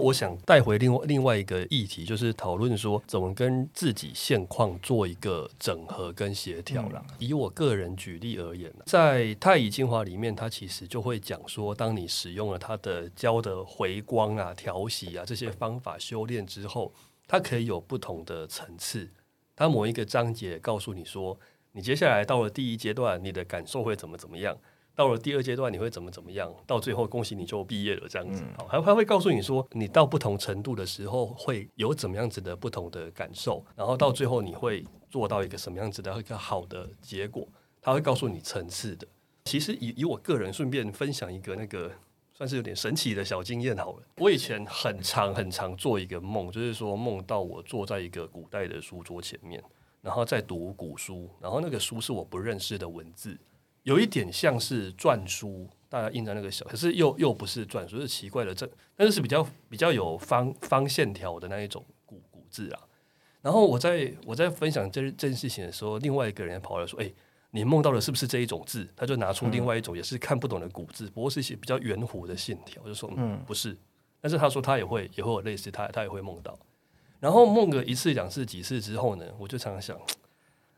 我想带回另外另外一个议题，就是讨论说怎么跟自己现况做一个整合跟协调啦。以我个人举例而言，在太乙精华里面，它其实就会讲说，当你使用了它的胶的回光啊、调息啊这些方法修炼之后，它可以有不同的层次。它某一个章节告诉你说，你接下来到了第一阶段，你的感受会怎么怎么样。到了第二阶段，你会怎么怎么样？到最后，恭喜你就毕业了，这样子。好，还还会告诉你说，你到不同程度的时候，会有怎么样子的不同的感受，然后到最后，你会做到一个什么样子的一个好的结果？他会告诉你层次的。其实以以我个人顺便分享一个那个算是有点神奇的小经验好了。我以前很长很长做一个梦，就是说梦到我坐在一个古代的书桌前面，然后在读古书，然后那个书是我不认识的文字。有一点像是篆书，大家印在那个小，可是又又不是篆书，是奇怪的，这但是是比较比较有方方线条的那一种古古字啊。然后我在我在分享这这件事情的时候，另外一个人跑来说：“哎，你梦到的是不是这一种字？”他就拿出另外一种也是看不懂的古字，不过是一些比较圆弧的线条，就说：“嗯，不是。”但是他说他也会也会有类似，他他也会梦到。然后梦个一次两次几次之后呢，我就常常想：“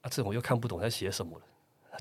啊，这我又看不懂在写什么了。”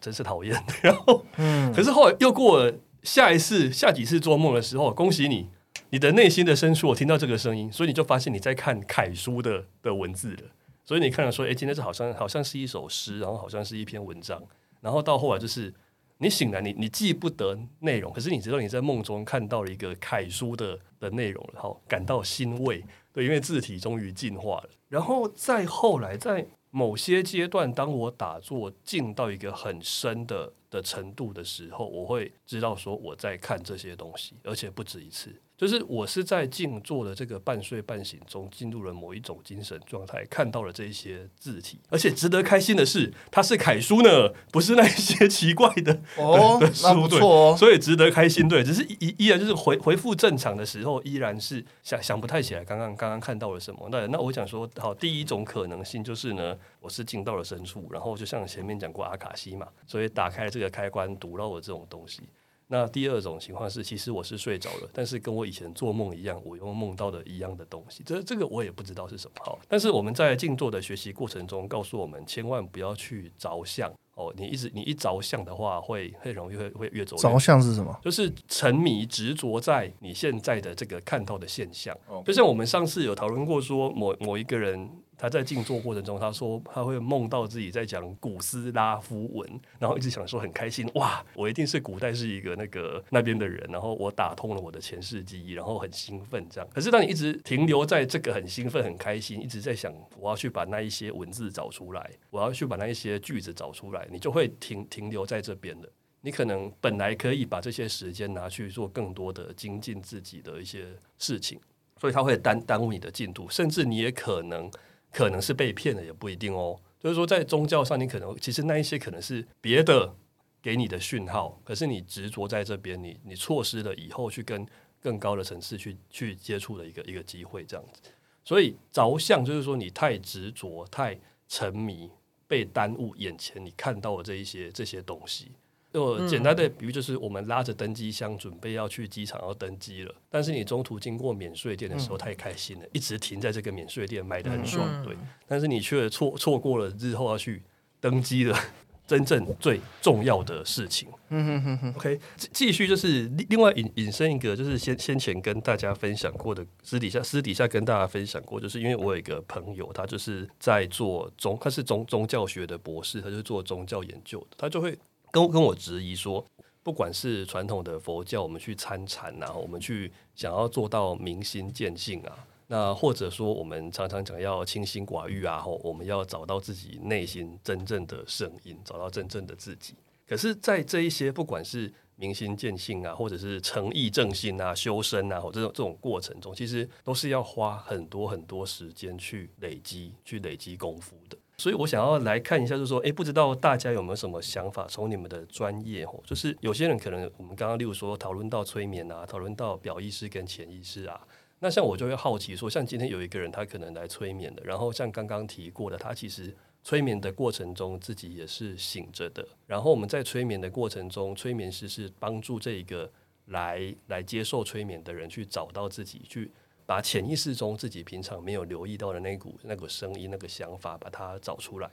真是讨厌。然后，嗯，可是后来又过了下一次、下几次做梦的时候，恭喜你，你的内心的深处，我听到这个声音，所以你就发现你在看楷书的的文字了。所以你看了说，哎，今天这好像好像是一首诗，然后好像是一篇文章。然后到后来就是你醒来，你你记不得内容，可是你知道你在梦中看到了一个楷书的的内容，然后感到欣慰，对，因为字体终于进化了。然后再后来在。某些阶段，当我打坐进到一个很深的的程度的时候，我会知道说我在看这些东西，而且不止一次。就是我是在静坐的这个半睡半醒中，进入了某一种精神状态，看到了这些字体，而且值得开心的是，它是楷书呢，不是那些奇怪的哦，那不错哦，所以值得开心。对，只是依依然就是回回复正常的时候，依然是想想不太起来刚刚刚刚看到了什么。那那我想说，好，第一种可能性就是呢，我是进到了深处，然后就像前面讲过阿卡西嘛，所以打开这个开关，读到了这种东西。那第二种情况是，其实我是睡着了，但是跟我以前做梦一样，我又梦到的一样的东西。这这个我也不知道是什么。好，但是我们在静坐的学习过程中，告诉我们千万不要去着相哦。你一直你一着相的话，会很容易会会越走。着相是什么？就是沉迷执着在你现在的这个看到的现象。就像我们上次有讨论过，说某某一个人。他在静坐过程中，他说他会梦到自己在讲古斯拉夫文，然后一直想说很开心，哇，我一定是古代是一个那个那边的人，然后我打通了我的前世记忆，然后很兴奋这样。可是当你一直停留在这个很兴奋、很开心，一直在想我要去把那一些文字找出来，我要去把那一些句子找出来，你就会停停留在这边的。你可能本来可以把这些时间拿去做更多的精进自己的一些事情，所以他会耽耽误你的进度，甚至你也可能。可能是被骗了，也不一定哦。就是说，在宗教上，你可能其实那一些可能是别的给你的讯号，可是你执着在这边，你你错失了以后去跟更高的层次去去接触的一个一个机会，这样子。所以着相就是说，你太执着、太沉迷，被耽误眼前你看到的这一些这些东西。就简单的比喻，就是我们拉着登机箱准备要去机场要登机了，但是你中途经过免税店的时候太开心了，一直停在这个免税店买的很爽，对，但是你却错错过了日后要去登机的真正最重要的事情。嗯哼哼哼。OK，继续就是另外引引申一个，就是先先前跟大家分享过的，私底下私底下跟大家分享过，就是因为我有一个朋友，他就是在做宗，他是宗宗教学的博士，他就是做宗教研究的，他就会。跟跟我质疑说，不管是传统的佛教，我们去参禅啊，我们去想要做到明心见性啊，那或者说我们常常讲要清心寡欲啊，吼，我们要找到自己内心真正的声音，找到真正的自己。可是，在这一些不管是明心见性啊，或者是诚意正心啊、修身啊，这种这种过程中，其实都是要花很多很多时间去累积、去累积功夫的。所以我想要来看一下，就是说，诶，不知道大家有没有什么想法？从你们的专业哦，就是有些人可能我们刚刚例如说讨论到催眠啊，讨论到表意识跟潜意识啊，那像我就会好奇说，像今天有一个人他可能来催眠的，然后像刚刚提过的，他其实催眠的过程中自己也是醒着的，然后我们在催眠的过程中，催眠师是帮助这一个来来接受催眠的人去找到自己去。把潜意识中自己平常没有留意到的那股那个声音、那个想法，把它找出来。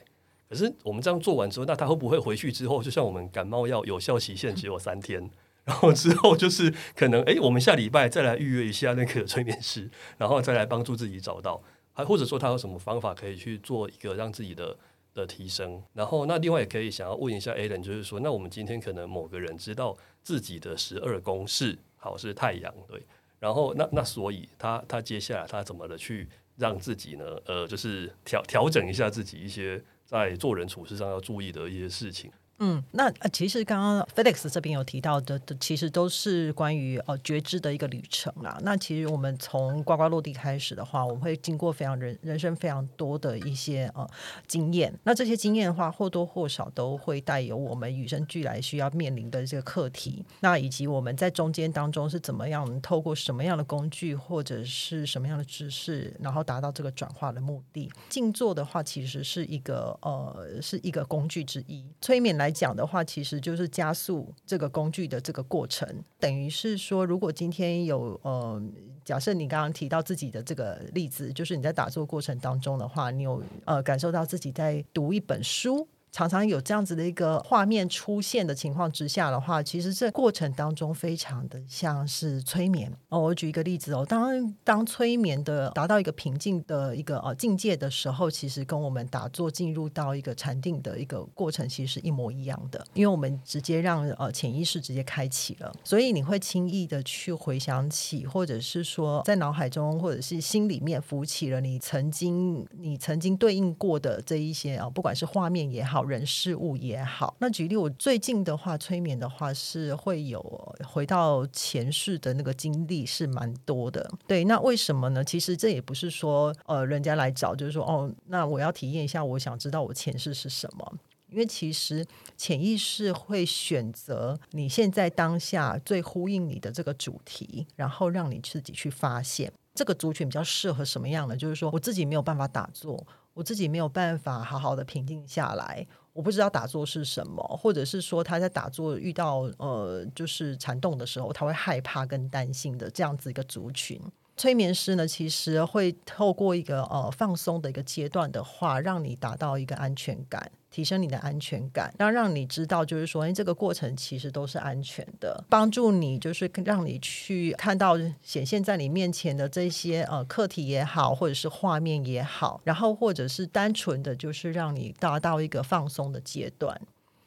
可是我们这样做完之后，那他会不会回去之后，就像我们感冒药有效期限只有三天，然后之后就是可能哎，我们下礼拜再来预约一下那个催眠师，然后再来帮助自己找到，还或者说他有什么方法可以去做一个让自己的的提升。然后那另外也可以想要问一下 a l a n 就是说，那我们今天可能某个人知道自己的十二宫是好是太阳对。然后，那那所以他他接下来他怎么的去让自己呢？呃，就是调调整一下自己一些在做人处事上要注意的一些事情。嗯，那，其实刚刚 Felix 这边有提到的，其实都是关于呃觉知的一个旅程啦。那其实我们从呱呱落地开始的话，我们会经过非常人人生非常多的一些呃经验。那这些经验的话，或多或少都会带有我们与生俱来需要面临的这个课题。那以及我们在中间当中是怎么样透过什么样的工具或者是什么样的知识，然后达到这个转化的目的。静坐的话，其实是一个呃是一个工具之一。催眠来。讲的话，其实就是加速这个工具的这个过程，等于是说，如果今天有呃，假设你刚刚提到自己的这个例子，就是你在打坐过程当中的话，你有呃感受到自己在读一本书。常常有这样子的一个画面出现的情况之下的话，其实这过程当中非常的像是催眠哦。我举一个例子哦，当当催眠的达到一个平静的一个呃境界的时候，其实跟我们打坐进入到一个禅定的一个过程其实是一模一样的，因为我们直接让呃潜意识直接开启了，所以你会轻易的去回想起，或者是说在脑海中或者是心里面浮起了你曾经你曾经对应过的这一些啊，不管是画面也好。人事物也好，那举例我最近的话，催眠的话是会有回到前世的那个经历是蛮多的。对，那为什么呢？其实这也不是说呃人家来找，就是说哦，那我要体验一下，我想知道我前世是什么。因为其实潜意识会选择你现在当下最呼应你的这个主题，然后让你自己去发现这个族群比较适合什么样的。就是说我自己没有办法打坐。我自己没有办法好好的平静下来，我不知道打坐是什么，或者是说他在打坐遇到呃就是缠动的时候，他会害怕跟担心的这样子一个族群。催眠师呢，其实会透过一个呃放松的一个阶段的话，让你达到一个安全感。提升你的安全感，然后让你知道，就是说，哎，这个过程其实都是安全的，帮助你，就是让你去看到显现在你面前的这些呃课题也好，或者是画面也好，然后或者是单纯的就是让你达到一个放松的阶段。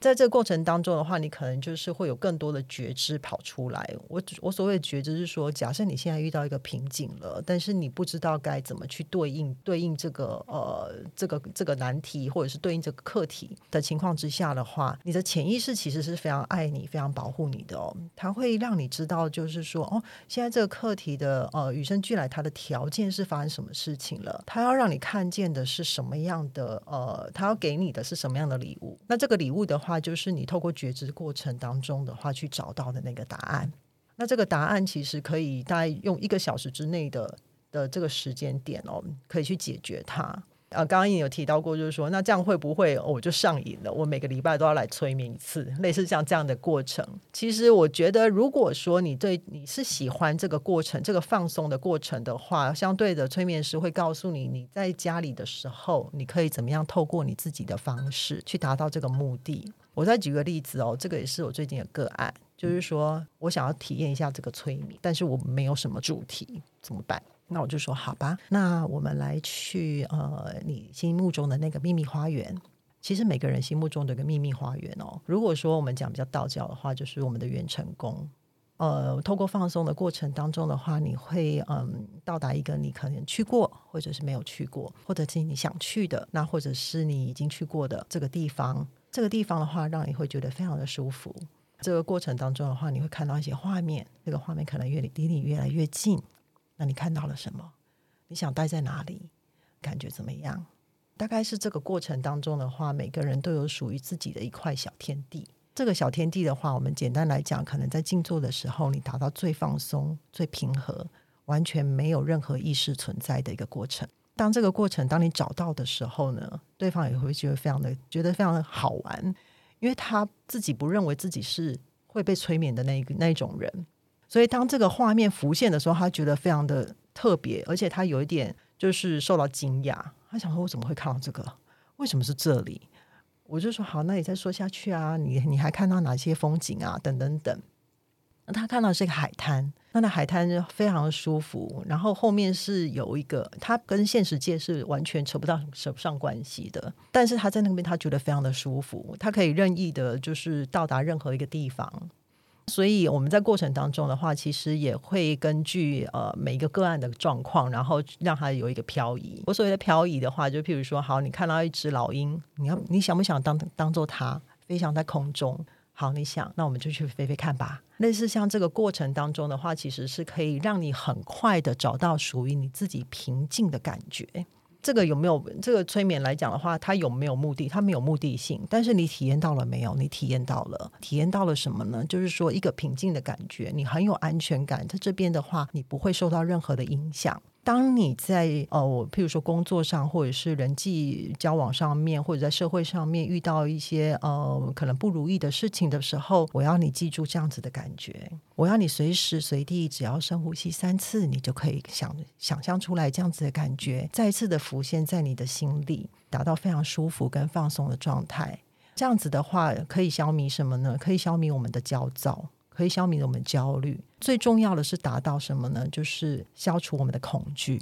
在这个过程当中的话，你可能就是会有更多的觉知跑出来。我我所谓的觉知是说，假设你现在遇到一个瓶颈了，但是你不知道该怎么去对应对应这个呃这个这个难题，或者是对应这个课题的情况之下的话，你的潜意识其实是非常爱你、非常保护你的哦。它会让你知道，就是说哦，现在这个课题的呃与生俱来，它的条件是发生什么事情了？它要让你看见的是什么样的呃，它要给你的是什么样的礼物？那这个礼物的话。那就是你透过觉知过程当中的话，去找到的那个答案。那这个答案其实可以大概用一个小时之内的的这个时间点哦，可以去解决它。啊，刚刚也有提到过，就是说，那这样会不会我就上瘾了？我每个礼拜都要来催眠一次，类似像这样的过程。其实我觉得，如果说你对你是喜欢这个过程、这个放松的过程的话，相对的催眠师会告诉你，你在家里的时候，你可以怎么样透过你自己的方式去达到这个目的。我再举个例子哦，这个也是我最近的个案，就是说我想要体验一下这个催眠，但是我没有什么主题，怎么办？那我就说好吧，那我们来去呃，你心目中的那个秘密花园。其实每个人心目中的一个秘密花园哦，如果说我们讲比较道教的话，就是我们的元成功。呃，透过放松的过程当中的话，你会嗯到达一个你可能去过，或者是没有去过，或者是你想去的，那或者是你已经去过的这个地方。这个地方的话，让你会觉得非常的舒服。这个过程当中的话，你会看到一些画面，这个画面可能越离你越来越近。那你看到了什么？你想待在哪里？感觉怎么样？大概是这个过程当中的话，每个人都有属于自己的一块小天地。这个小天地的话，我们简单来讲，可能在静坐的时候，你达到最放松、最平和，完全没有任何意识存在的一个过程。当这个过程当你找到的时候呢，对方也会觉得非常的觉得非常的好玩，因为他自己不认为自己是会被催眠的那一个那一种人。所以，当这个画面浮现的时候，他觉得非常的特别，而且他有一点就是受到惊讶。他想说：“我怎么会看到这个？为什么是这里？”我就说：“好，那你再说下去啊！你你还看到哪些风景啊？等等等。”那他看到是一个海滩，那那海滩非常的舒服。然后后面是有一个，他跟现实界是完全扯不到扯不上关系的。但是他在那边，他觉得非常的舒服，他可以任意的，就是到达任何一个地方。所以我们在过程当中的话，其实也会根据呃每一个个案的状况，然后让它有一个漂移。我所谓的漂移的话，就譬如说，好，你看到一只老鹰，你要你想不想当当做它飞翔在空中？好，你想，那我们就去飞飞看吧。类似像这个过程当中的话，其实是可以让你很快的找到属于你自己平静的感觉。这个有没有这个催眠来讲的话，它有没有目的？它没有目的性，但是你体验到了没有？你体验到了，体验到了什么呢？就是说一个平静的感觉，你很有安全感，在这边的话，你不会受到任何的影响。当你在呃，我譬如说工作上，或者是人际交往上面，或者在社会上面遇到一些呃可能不如意的事情的时候，我要你记住这样子的感觉。我要你随时随地，只要深呼吸三次，你就可以想想象出来这样子的感觉，再一次的浮现在你的心里，达到非常舒服跟放松的状态。这样子的话，可以消弭什么呢？可以消弭我们的焦躁。可以消弭我们焦虑，最重要的是达到什么呢？就是消除我们的恐惧，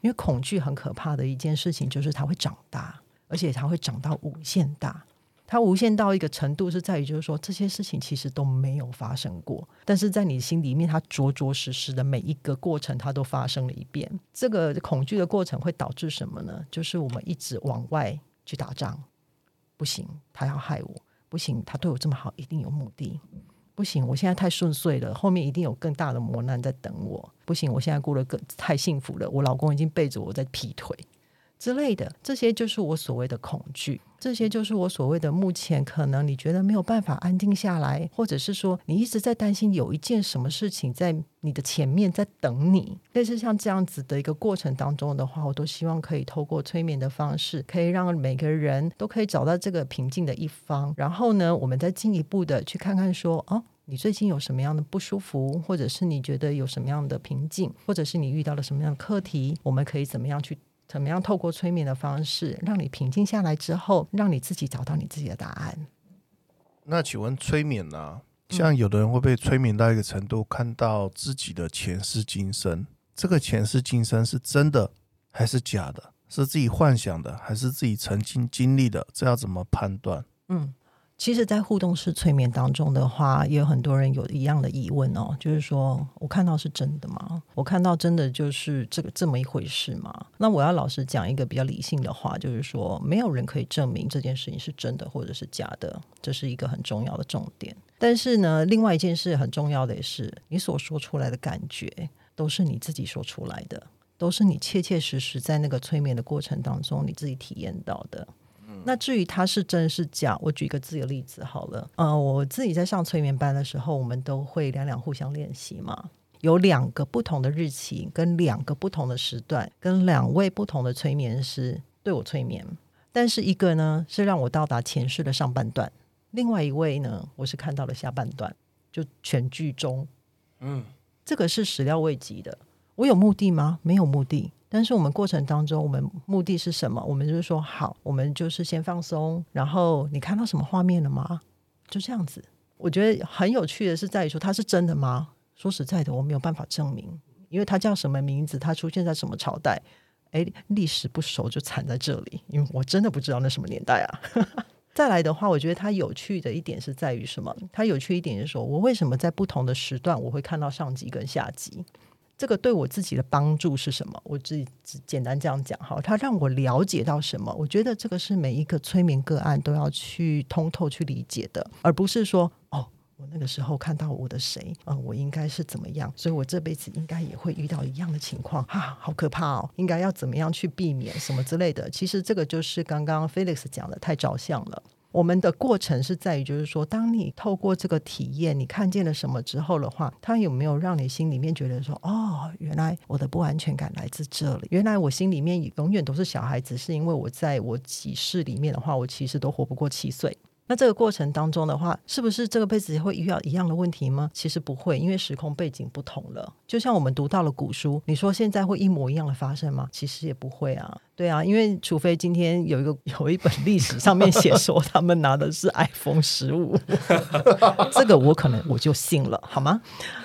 因为恐惧很可怕的一件事情，就是它会长大，而且它会长到无限大。它无限到一个程度，是在于就是说这些事情其实都没有发生过，但是在你心里面，它着着实实的每一个过程，它都发生了一遍。这个恐惧的过程会导致什么呢？就是我们一直往外去打仗，不行，他要害我，不行，他对我这么好，一定有目的。不行，我现在太顺遂了，后面一定有更大的磨难在等我。不行，我现在过得更太幸福了，我老公已经背着我在劈腿之类的，这些就是我所谓的恐惧，这些就是我所谓的目前可能你觉得没有办法安定下来，或者是说你一直在担心有一件什么事情在你的前面在等你，类似像这样子的一个过程当中的话，我都希望可以透过催眠的方式，可以让每个人都可以找到这个平静的一方，然后呢，我们再进一步的去看看说哦。你最近有什么样的不舒服，或者是你觉得有什么样的瓶颈，或者是你遇到了什么样的课题？我们可以怎么样去，怎么样透过催眠的方式，让你平静下来之后，让你自己找到你自己的答案。那请问催眠呢？像有的人会被催眠到一个程度，看到自己的前世今生，这个前世今生是真的还是假的？是自己幻想的，还是自己曾经经历的？这要怎么判断？嗯。其实，在互动式催眠当中的话，也有很多人有一样的疑问哦，就是说我看到是真的吗？我看到真的就是这个这么一回事吗？那我要老实讲一个比较理性的话，就是说，没有人可以证明这件事情是真的或者是假的，这是一个很重要的重点。但是呢，另外一件事很重要的也是，你所说出来的感觉都是你自己说出来的，都是你切切实实在那个催眠的过程当中你自己体验到的。那至于它是真是假，我举一个自己的例子好了。呃，我自己在上催眠班的时候，我们都会两两互相练习嘛。有两个不同的日期，跟两个不同的时段，跟两位不同的催眠师对我催眠。但是一个呢是让我到达前世的上半段，另外一位呢我是看到了下半段，就全剧终。嗯，这个是始料未及的。我有目的吗？没有目的。但是我们过程当中，我们目的是什么？我们就是说，好，我们就是先放松。然后你看到什么画面了吗？就这样子。我觉得很有趣的是在于说，它是真的吗？说实在的，我没有办法证明，因为它叫什么名字，它出现在什么朝代，哎，历史不熟就惨在这里，因为我真的不知道那什么年代啊。再来的话，我觉得它有趣的一点是在于什么？它有趣一点是说，我为什么在不同的时段我会看到上级跟下级？这个对我自己的帮助是什么？我自己只简单这样讲哈，它让我了解到什么？我觉得这个是每一个催眠个案都要去通透去理解的，而不是说哦，我那个时候看到我的谁，嗯，我应该是怎么样，所以我这辈子应该也会遇到一样的情况啊，好可怕哦，应该要怎么样去避免什么之类的？其实这个就是刚刚 Felix 讲的太着相了。我们的过程是在于，就是说，当你透过这个体验，你看见了什么之后的话，它有没有让你心里面觉得说，哦，原来我的不安全感来自这里，原来我心里面永远都是小孩子，是因为我在我几世里面的话，我其实都活不过七岁。那这个过程当中的话，是不是这个辈子会遇到一样的问题吗？其实不会，因为时空背景不同了。就像我们读到了古书，你说现在会一模一样的发生吗？其实也不会啊。对啊，因为除非今天有一个有一本历史上面写说他们拿的是 iPhone 十五，这个我可能我就信了，好吗？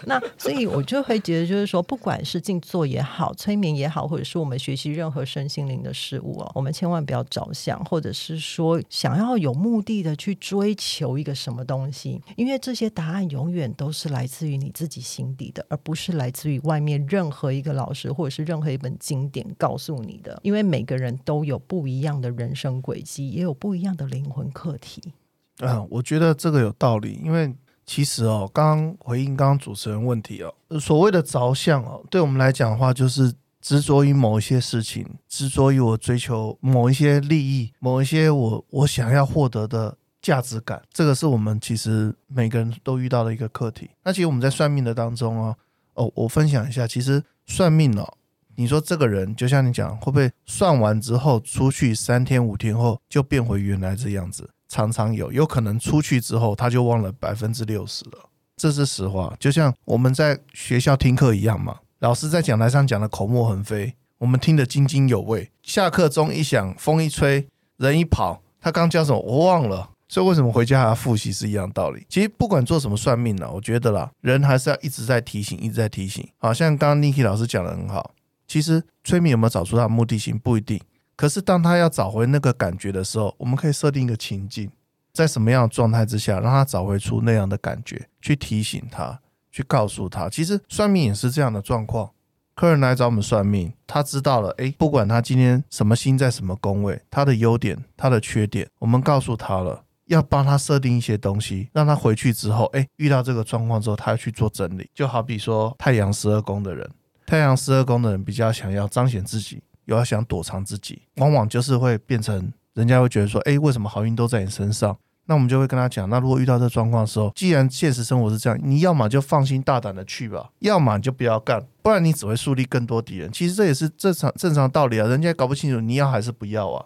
那所以我就会觉得，就是说，不管是静坐也好，催眠也好，或者是我们学习任何身心灵的事物哦，我们千万不要着想，或者是说想要有目的的去追求一个什么东西，因为这些答案永远都是来自于你自己心底的，而不是来自于外面任何一个老师或者是任何一本经典告诉你的，因为每。个人都有不一样的人生轨迹，也有不一样的灵魂课题。嗯，我觉得这个有道理，因为其实哦，刚刚回应刚刚主持人问题哦，所谓的着相哦，对我们来讲的话，就是执着于某一些事情，执着于我追求某一些利益，某一些我我想要获得的价值感。这个是我们其实每个人都遇到的一个课题。那其实我们在算命的当中哦，哦，我分享一下，其实算命哦。你说这个人就像你讲，会不会算完之后出去三天五天后就变回原来这样子？常常有，有可能出去之后他就忘了百分之六十了，这是实话。就像我们在学校听课一样嘛，老师在讲台上讲的口沫横飞，我们听得津津有味。下课钟一响，风一吹，人一跑，他刚教什么我忘了，所以为什么回家还要复习是一样道理。其实不管做什么算命呢，我觉得啦，人还是要一直在提醒，一直在提醒。好像刚刚 Niki 老师讲的很好。其实催眠有没有找出他的目的性不一定，可是当他要找回那个感觉的时候，我们可以设定一个情境，在什么样的状态之下，让他找回出那样的感觉，去提醒他，去告诉他。其实算命也是这样的状况，客人来找我们算命，他知道了，诶，不管他今天什么星在什么宫位，他的优点，他的缺点，我们告诉他了，要帮他设定一些东西，让他回去之后，诶，遇到这个状况之后，他要去做整理。就好比说太阳十二宫的人。太阳十二宫的人比较想要彰显自己，又要想躲藏自己，往往就是会变成人家会觉得说：“哎，为什么好运都在你身上？”那我们就会跟他讲：那如果遇到这状况的时候，既然现实生活是这样，你要么就放心大胆的去吧，要么就不要干，不然你只会树立更多敌人。其实这也是正常正常道理啊，人家搞不清楚你要还是不要啊，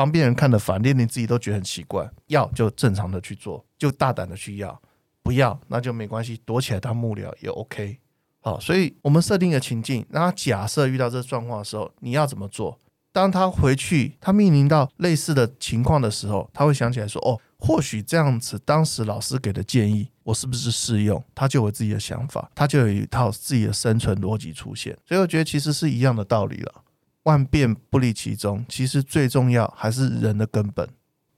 旁边人看的烦，连你自己都觉得很奇怪。要就正常的去做，就大胆的去要；不要那就没关系，躲起来当幕僚也 OK。好，所以我们设定一个情境，让他假设遇到这个状况的时候，你要怎么做？当他回去，他面临到类似的情况的时候，他会想起来说：“哦，或许这样子，当时老师给的建议，我是不是适用？”他就有自己的想法，他就有一套自己的生存逻辑出现。所以我觉得其实是一样的道理了，万变不离其宗。其实最重要还是人的根本。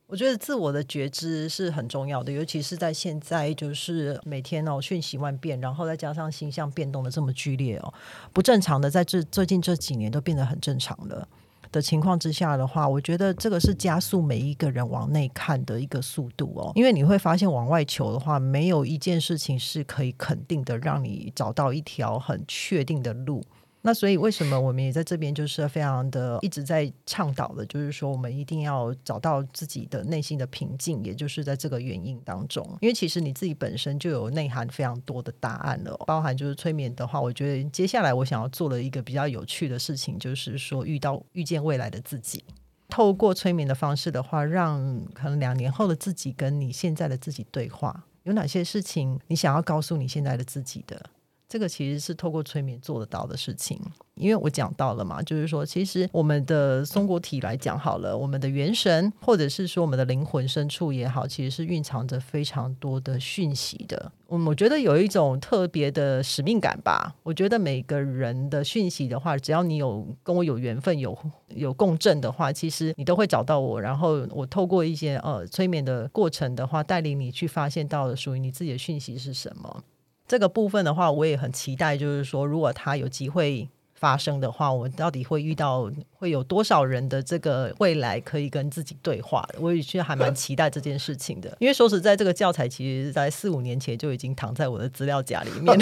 我觉得自我的觉知是很重要的，尤其是在现在，就是每天哦瞬息万变，然后再加上星象变动的这么剧烈哦，不正常的在这最近这几年都变得很正常的的情况之下的话，我觉得这个是加速每一个人往内看的一个速度哦，因为你会发现往外求的话，没有一件事情是可以肯定的，让你找到一条很确定的路。那所以，为什么我们也在这边就是非常的一直在倡导的，就是说我们一定要找到自己的内心的平静，也就是在这个原因当中。因为其实你自己本身就有内涵非常多的答案了，包含就是催眠的话，我觉得接下来我想要做的一个比较有趣的事情，就是说遇到遇见未来的自己，透过催眠的方式的话，让可能两年后的自己跟你现在的自己对话，有哪些事情你想要告诉你现在的自己的？这个其实是透过催眠做得到的事情，因为我讲到了嘛，就是说，其实我们的松果体来讲好了，我们的元神或者是说我们的灵魂深处也好，其实是蕴藏着非常多的讯息的。嗯，我觉得有一种特别的使命感吧。我觉得每个人的讯息的话，只要你有跟我有缘分、有有共振的话，其实你都会找到我。然后我透过一些呃催眠的过程的话，带领你去发现到属于你自己的讯息是什么。这个部分的话，我也很期待，就是说，如果他有机会。发生的话，我们到底会遇到会有多少人的这个未来可以跟自己对话？我也其实还蛮期待这件事情的，因为说实在，这个教材其实在四五年前就已经躺在我的资料夹里面。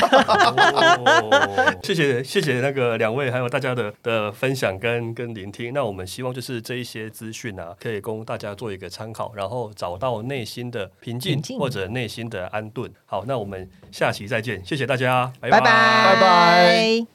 谢 谢 谢谢那个两位还有大家的的分享跟跟聆听。那我们希望就是这一些资讯啊，可以供大家做一个参考，然后找到内心的平静或者内心的安顿。好，那我们下期再见，谢谢大家，拜拜拜拜。